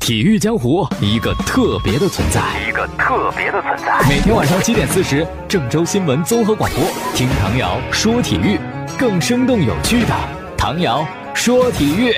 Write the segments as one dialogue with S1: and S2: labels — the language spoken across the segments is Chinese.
S1: 体育江湖一个特别的存在，
S2: 一个特别的存在。
S1: 每天晚上七点四十，郑州新闻综合广播，听唐瑶说体育，更生动有趣的唐瑶说体育，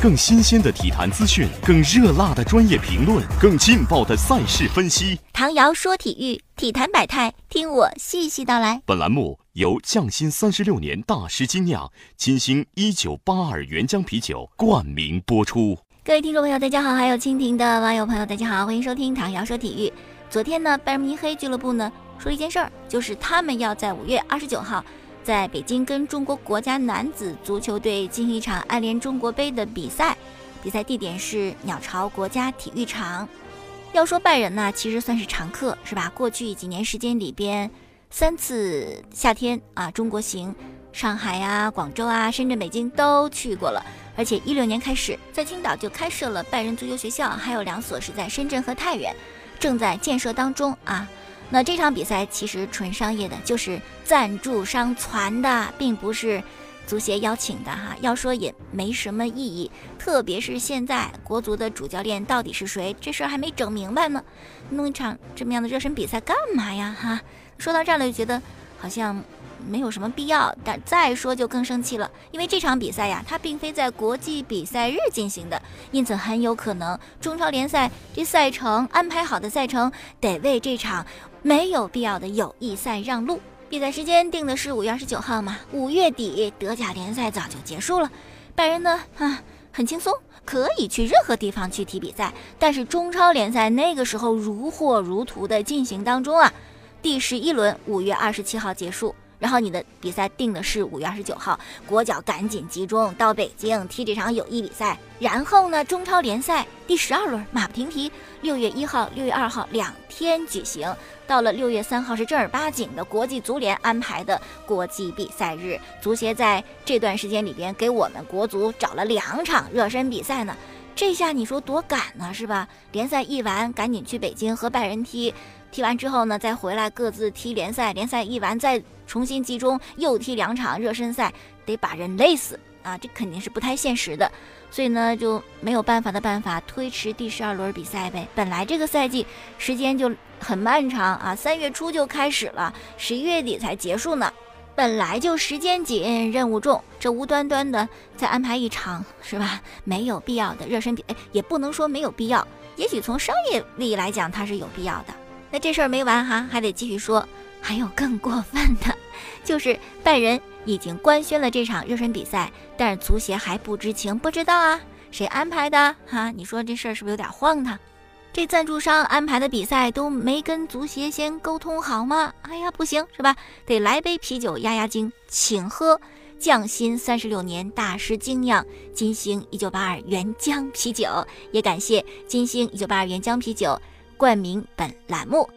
S3: 更新鲜的体坛资讯，更热辣的专业评论，更劲爆的赛事分析。
S4: 唐瑶说体育，体坛百态，听我细细道来。
S3: 本栏目由匠心三十六年大师精酿金星一九八二原浆啤酒冠名播出。
S4: 各位听众朋友，大家好！还有蜻蜓的网友朋友，大家好，欢迎收听唐瑶说体育。昨天呢，拜仁慕尼黑俱乐部呢说了一件事儿，就是他们要在五月二十九号在北京跟中国国家男子足球队进行一场爱联中国杯的比赛，比赛地点是鸟巢国家体育场。要说拜仁呢，其实算是常客，是吧？过去几年时间里边，三次夏天啊，中国行，上海呀、广州啊、深圳、北京都去过了。而且一六年开始，在青岛就开设了拜仁足球学校，还有两所是在深圳和太原，正在建设当中啊。那这场比赛其实纯商业的，就是赞助商传的，并不是足协邀请的哈。要说也没什么意义，特别是现在国足的主教练到底是谁，这事儿还没整明白呢。弄一场这么样的热身比赛干嘛呀哈？说到这儿了，就觉得好像。没有什么必要，但再说就更生气了，因为这场比赛呀，它并非在国际比赛日进行的，因此很有可能中超联赛这赛程安排好的赛程得为这场没有必要的友谊赛让路。比赛时间定的是五月二十九号嘛，五月底德甲联赛早就结束了，拜仁呢啊很轻松，可以去任何地方去踢比赛，但是中超联赛那个时候如火如荼的进行当中啊，第十一轮五月二十七号结束。然后你的比赛定的是五月二十九号，国脚赶紧集中到北京踢这场友谊比赛。然后呢，中超联赛第十二轮马不停蹄，六月一号、六月二号两天举行。到了六月三号是正儿八经的国际足联安排的国际比赛日，足协在这段时间里边给我们国足找了两场热身比赛呢。这下你说多赶呢，是吧？联赛一完，赶紧去北京和拜仁踢。踢完之后呢，再回来各自踢联赛，联赛一完再重新集中又踢两场热身赛，得把人累死啊！这肯定是不太现实的，所以呢就没有办法的办法推迟第十二轮比赛呗。本来这个赛季时间就很漫长啊，三月初就开始了，十一月底才结束呢，本来就时间紧，任务重，这无端端的再安排一场是吧？没有必要的热身比，哎，也不能说没有必要，也许从商业利益来讲它是有必要的。那这事儿没完哈，还得继续说。还有更过分的，就是拜仁已经官宣了这场热身比赛，但是足协还不知情，不知道啊，谁安排的哈？你说这事儿是不是有点荒唐？这赞助商安排的比赛都没跟足协先沟通好吗？哎呀，不行是吧？得来杯啤酒压压惊，请喝匠心三十六年大师精酿金星一九八二原浆啤酒，也感谢金星一九八二原浆啤酒。冠名本栏目。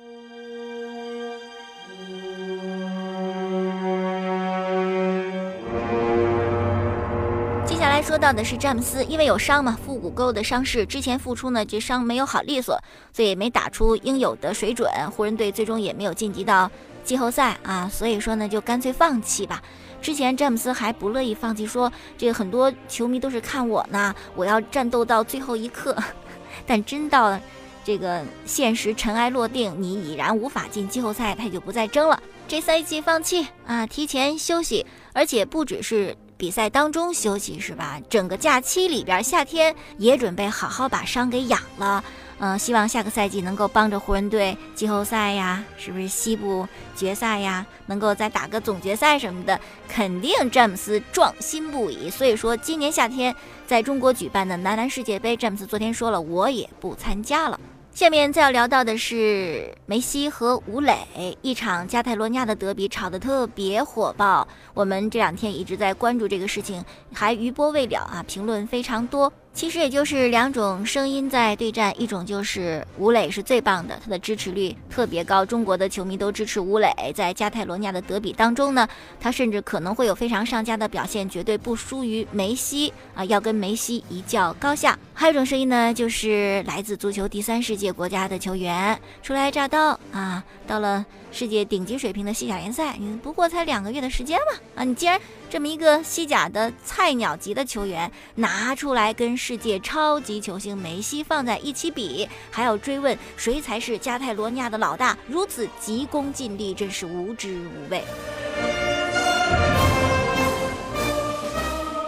S4: 说到的是詹姆斯，因为有伤嘛，腹股沟的伤势，之前复出呢，这伤没有好利索，所以没打出应有的水准，湖人队最终也没有晋级到季后赛啊，所以说呢，就干脆放弃吧。之前詹姆斯还不乐意放弃，说这个很多球迷都是看我呢，我要战斗到最后一刻，但真到。这个现实尘埃落定，你已然无法进季后赛，他就不再争了。这赛季放弃啊，提前休息，而且不只是比赛当中休息是吧？整个假期里边，夏天也准备好好把伤给养了。嗯，希望下个赛季能够帮着湖人队季后赛呀，是不是西部决赛呀，能够再打个总决赛什么的，肯定詹姆斯壮心不已。所以说，今年夏天在中国举办的男篮世界杯，詹姆斯昨天说了，我也不参加了。下面再要聊到的是梅西和吴磊一场加泰罗尼亚的德比，吵得特别火爆。我们这两天一直在关注这个事情，还余波未了啊，评论非常多。其实也就是两种声音在对战，一种就是吴磊是最棒的，他的支持率特别高，中国的球迷都支持吴磊。在加泰罗尼亚的德比当中呢，他甚至可能会有非常上佳的表现，绝对不输于梅西啊，要跟梅西一较高下。还有一种声音呢，就是来自足球第三世界国家的球员初来乍到啊，到了世界顶级水平的西甲联赛，你不过才两个月的时间嘛啊，你既然这么一个西甲的菜鸟级的球员拿出来跟世界超级球星梅西放在一起比，还要追问谁才是加泰罗尼亚的老大，如此急功近利，真是无知无畏。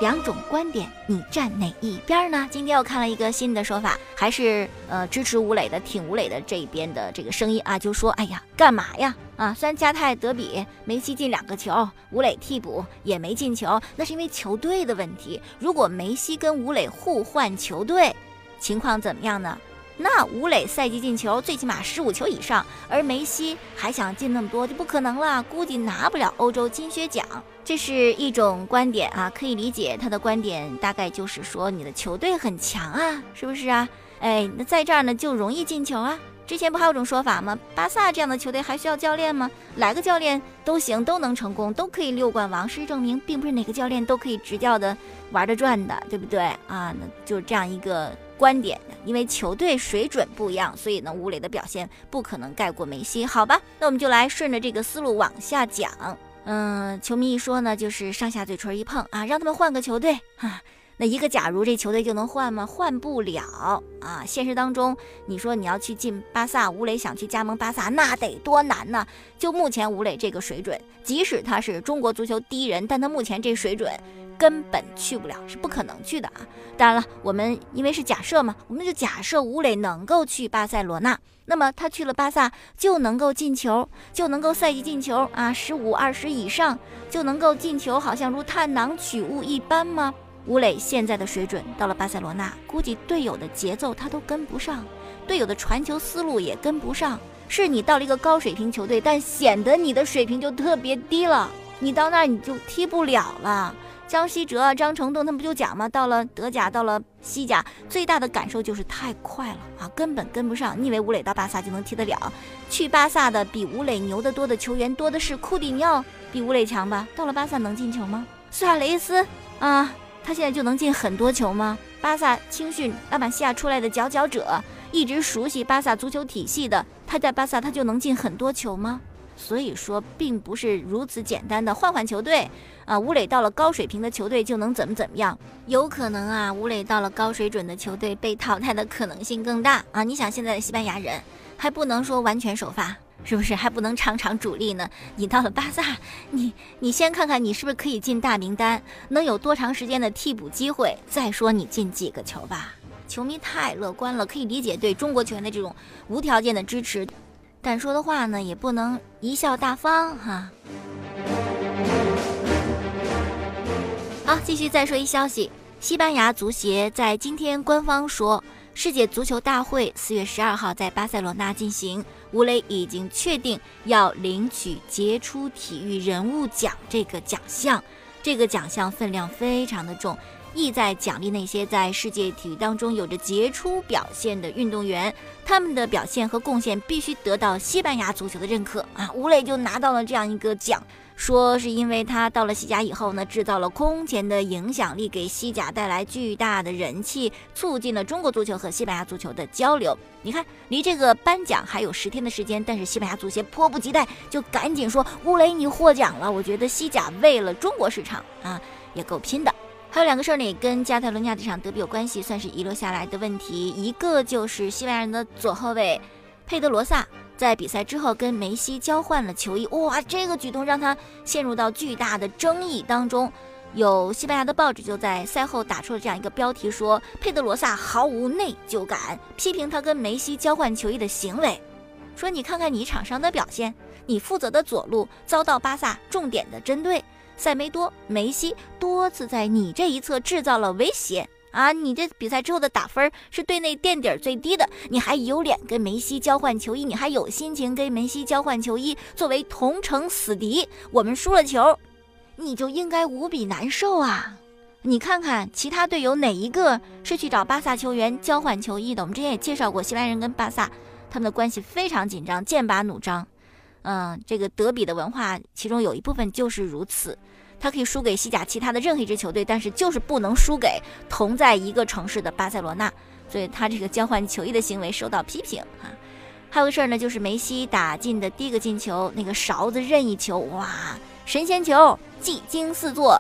S4: 两种观点，你站哪一边呢？今天我看了一个新的说法，还是呃支持吴磊的，挺吴磊的这一边的这个声音啊，就说哎呀，干嘛呀？啊，虽然加泰德比梅西进两个球，吴磊替补也没进球，那是因为球队的问题。如果梅西跟吴磊互换球队，情况怎么样呢？那武磊赛季进球最起码十五球以上，而梅西还想进那么多就不可能了，估计拿不了欧洲金靴奖。这是一种观点啊，可以理解他的观点，大概就是说你的球队很强啊，是不是啊？哎，那在这儿呢就容易进球啊。之前不还有种说法吗？巴萨这样的球队还需要教练吗？来个教练都行，都能成功，都可以六冠王。事实证明，并不是哪个教练都可以执教的玩得转的，对不对啊？那就是这样一个。观点，因为球队水准不一样，所以呢，吴磊的表现不可能盖过梅西，好吧？那我们就来顺着这个思路往下讲。嗯，球迷一说呢，就是上下嘴唇一碰啊，让他们换个球队啊。那一个假如这球队就能换吗？换不了啊！现实当中，你说你要去进巴萨，吴磊想去加盟巴萨，那得多难呢？就目前吴磊这个水准，即使他是中国足球第一人，但他目前这水准。根本去不了，是不可能去的啊！当然了，我们因为是假设嘛，我们就假设吴磊能够去巴塞罗那，那么他去了巴萨就能够进球，就能够赛季进球啊，十五二十以上就能够进球，好像如探囊取物一般吗？吴磊现在的水准到了巴塞罗那，估计队友的节奏他都跟不上，队友的传球思路也跟不上。是你到了一个高水平球队，但显得你的水平就特别低了，你到那儿你就踢不了了。张稀哲、张成栋他们不就讲吗？到了德甲，到了西甲，最大的感受就是太快了啊，根本跟不上。你以为吴磊到巴萨就能踢得了？去巴萨的比吴磊牛得多的球员多的是，库蒂尼奥比吴磊强吧？到了巴萨能进球吗？苏亚雷斯啊，他现在就能进很多球吗？巴萨青训拉玛西亚出来的佼佼者，一直熟悉巴萨足球体系的，他在巴萨他就能进很多球吗？所以说，并不是如此简单的换换球队啊。吴磊到了高水平的球队就能怎么怎么样？有可能啊，吴磊到了高水准的球队被淘汰的可能性更大啊。你想，现在的西班牙人还不能说完全首发，是不是还不能场场主力呢？你到了巴萨，你你先看看你是不是可以进大名单，能有多长时间的替补机会，再说你进几个球吧。球迷太乐观了，可以理解对中国球员的这种无条件的支持。但说的话呢，也不能贻笑大方哈。好，继续再说一消息，西班牙足协在今天官方说，世界足球大会四月十二号在巴塞罗那进行，吴磊已经确定要领取杰出体育人物奖这个奖项，这个奖项分量非常的重。意在奖励那些在世界体育当中有着杰出表现的运动员，他们的表现和贡献必须得到西班牙足球的认可啊！吴磊就拿到了这样一个奖，说是因为他到了西甲以后呢，制造了空前的影响力，给西甲带来巨大的人气，促进了中国足球和西班牙足球的交流。你看，离这个颁奖还有十天的时间，但是西班牙足协迫不及待，就赶紧说吴磊你获奖了。我觉得西甲为了中国市场啊，也够拼的。还有两个事儿呢，跟加泰罗尼亚这场德比有关系，算是遗留下来的问题。一个就是西班牙人的左后卫佩德罗萨在比赛之后跟梅西交换了球衣，哇，这个举动让他陷入到巨大的争议当中。有西班牙的报纸就在赛后打出了这样一个标题，说佩德罗萨毫无内疚感，批评他跟梅西交换球衣的行为，说你看看你场上的表现，你负责的左路遭到巴萨重点的针对。塞梅多、梅西多次在你这一侧制造了威胁啊！你这比赛之后的打分是队内垫底最低的，你还有脸跟梅西交换球衣？你还有心情跟梅西交换球衣？作为同城死敌，我们输了球，你就应该无比难受啊！你看看其他队友哪一个是去找巴萨球员交换球衣的？我们之前也介绍过，西班牙人跟巴萨他们的关系非常紧张，剑拔弩张。嗯，这个德比的文化，其中有一部分就是如此。他可以输给西甲其他的任何一支球队，但是就是不能输给同在一个城市的巴塞罗那。所以他这个交换球衣的行为受到批评啊。还有个事儿呢，就是梅西打进的第一个进球，那个勺子任意球，哇，神仙球，技惊四座。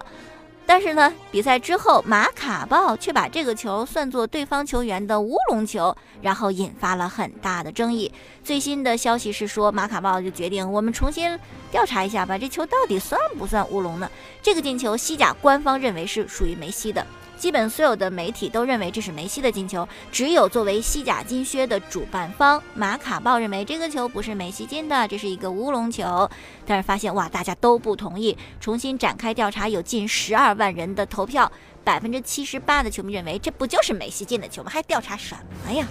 S4: 但是呢，比赛之后，马卡报却把这个球算作对方球员的乌龙球，然后引发了很大的争议。最新的消息是说，马卡报就决定我们重新调查一下吧，这球到底算不算乌龙呢？这个进球，西甲官方认为是属于梅西的。基本所有的媒体都认为这是梅西的进球，只有作为西甲金靴的主办方马卡报认为这个球不是梅西进的，这是一个乌龙球。但是发现哇，大家都不同意，重新展开调查，有近十二万人的投票，百分之七十八的球迷认为这不就是梅西进的球吗？还调查什么呀？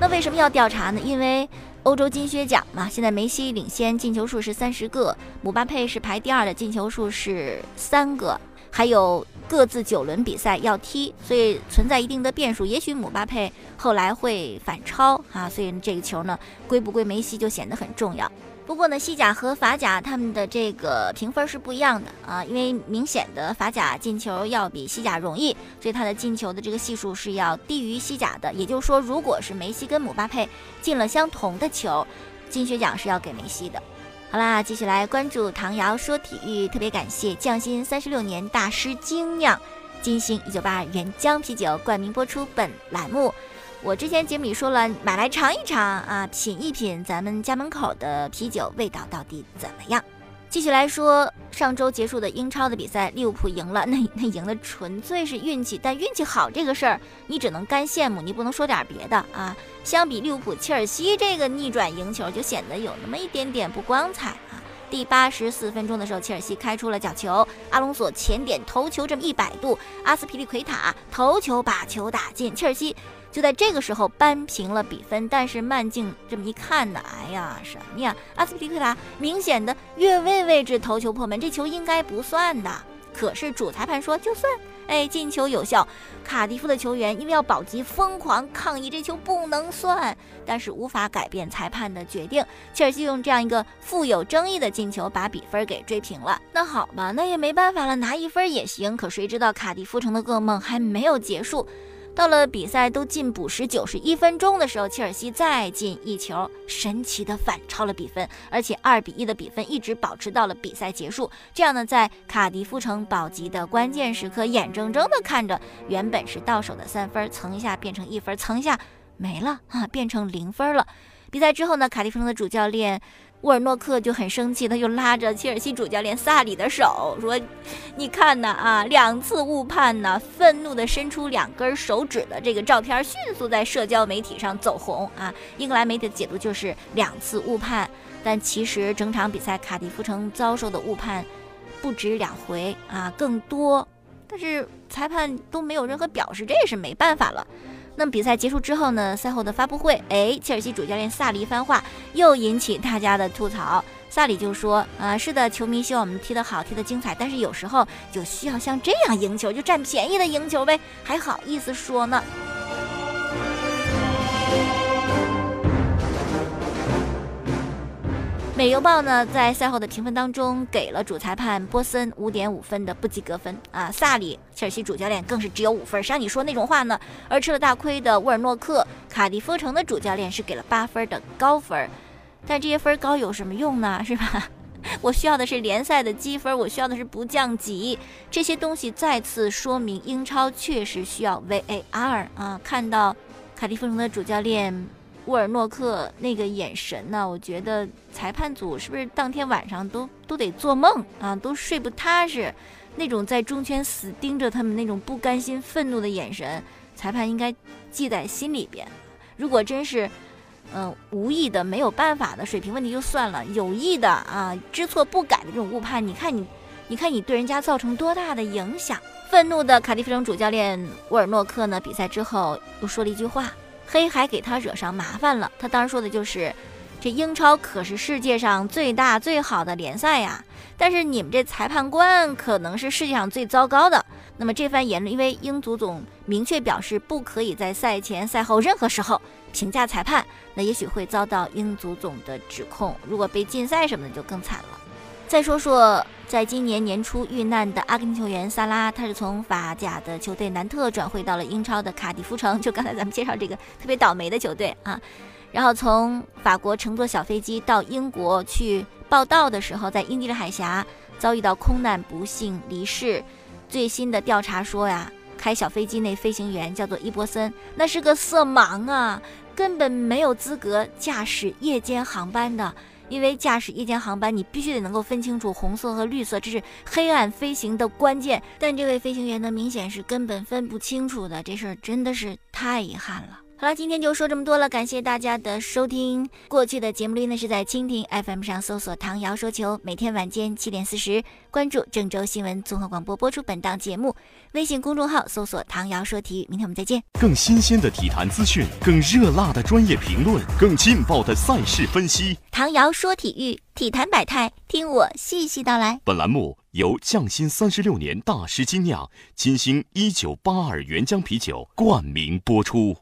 S4: 那为什么要调查呢？因为。欧洲金靴奖嘛，现在梅西领先，进球数是三十个，姆巴佩是排第二的，进球数是三个，还有各自九轮比赛要踢，所以存在一定的变数。也许姆巴佩后来会反超啊，所以这个球呢，归不归梅西就显得很重要。不过呢，西甲和法甲他们的这个评分是不一样的啊，因为明显的法甲进球要比西甲容易，所以他的进球的这个系数是要低于西甲的。也就是说，如果是梅西跟姆巴佩进了相同的球，金靴奖是要给梅西的。好啦，继续来关注唐瑶说体育，特别感谢匠心三十六年大师精酿金星一九八二原浆啤酒冠名播出本栏目。我之前杰米说了，买来尝一尝啊，品一品咱们家门口的啤酒味道到底怎么样？继续来说，上周结束的英超的比赛，利物浦赢了，那那赢的纯粹是运气。但运气好这个事儿，你只能干羡慕，你不能说点别的啊。相比利物浦、切尔西这个逆转赢球，就显得有那么一点点不光彩啊。第八十四分钟的时候，切尔西开出了角球，阿隆索前点头球这么一百度，阿斯皮利奎塔头球把球打进，切尔西。就在这个时候扳平了比分，但是慢镜这么一看呢，哎呀，什么呀？阿斯皮利克塔明显的越位位置头球破门，这球应该不算的。可是主裁判说就算，哎，进球有效。卡迪夫的球员因为要保级，疯狂抗议这球不能算，但是无法改变裁判的决定。切尔西用这样一个富有争议的进球把比分给追平了。那好吧，那也没办法了，拿一分也行。可谁知道卡迪夫城的噩梦还没有结束。到了比赛都进补时九十一分钟的时候，切尔西再进一球，神奇的反超了比分，而且二比一的比分一直保持到了比赛结束。这样呢，在卡迪夫城保级的关键时刻，眼睁睁的看着原本是到手的三分，蹭一下变成一分，蹭一下没了啊，变成零分了。比赛之后呢，卡迪夫城的主教练。沃尔诺克就很生气，他就拉着切尔西主教练萨里的手说：“你看呐，啊，两次误判呢！”愤怒地伸出两根手指的这个照片迅速在社交媒体上走红啊！英格兰媒体的解读就是两次误判，但其实整场比赛卡迪夫城遭受的误判不止两回啊，更多，但是裁判都没有任何表示，这也是没办法了。那么比赛结束之后呢？赛后的发布会，哎，切尔西主教练萨里一番话又引起大家的吐槽。萨里就说：“啊，是的，球迷希望我们踢得好，踢得精彩，但是有时候就需要像这样赢球，就占便宜的赢球呗，还好意思说呢。”美邮报呢，在赛后的评分当中，给了主裁判波森五点五分的不及格分啊。萨里，切尔西主教练更是只有五分，谁让你说那种话呢？而吃了大亏的沃尔诺克，卡迪夫城的主教练是给了八分的高分。但这些分高有什么用呢？是吧？我需要的是联赛的积分，我需要的是不降级。这些东西再次说明英超确实需要 VAR 啊！看到卡迪夫城的主教练。沃尔诺克那个眼神呢？我觉得裁判组是不是当天晚上都都得做梦啊，都睡不踏实？那种在中圈死盯着他们那种不甘心、愤怒的眼神，裁判应该记在心里边。如果真是，嗯，无意的、没有办法的水平问题就算了，有意的啊，知错不改的这种误判，你看你，你看你对人家造成多大的影响？愤怒的卡迪夫城主教练沃尔诺克呢？比赛之后又说了一句话。黑还给他惹上麻烦了。他当时说的就是，这英超可是世界上最大最好的联赛呀，但是你们这裁判官可能是世界上最糟糕的。那么这番言论，因为英足总明确表示不可以在赛前赛后任何时候评价裁判，那也许会遭到英足总的指控。如果被禁赛什么的就更惨了。再说说，在今年年初遇难的阿根廷球员萨拉，他是从法甲的球队南特转会到了英超的卡迪夫城，就刚才咱们介绍这个特别倒霉的球队啊。然后从法国乘坐小飞机到英国去报道的时候，在英吉利海峡遭遇到空难，不幸离世。最新的调查说呀，开小飞机那飞行员叫做伊博森，那是个色盲啊，根本没有资格驾驶夜间航班的。因为驾驶夜间航班，你必须得能够分清楚红色和绿色，这是黑暗飞行的关键。但这位飞行员呢，明显是根本分不清楚的，这事儿真的是太遗憾了。好了，今天就说这么多了，感谢大家的收听。过去的节目率呢是在蜻蜓 FM 上搜索“唐瑶说球”，每天晚间七点四十关注郑州新闻综合广播播出本档节目。微信公众号搜索“唐瑶说体育”，明天我们再见。
S3: 更新鲜的体坛资讯，更热辣的专业评论，更劲爆的赛事分析。
S4: 唐瑶说体育，体坛百态，听我细细道来。
S3: 本栏目由匠心三十六年大师精酿金星一九八二原浆啤酒冠名播出。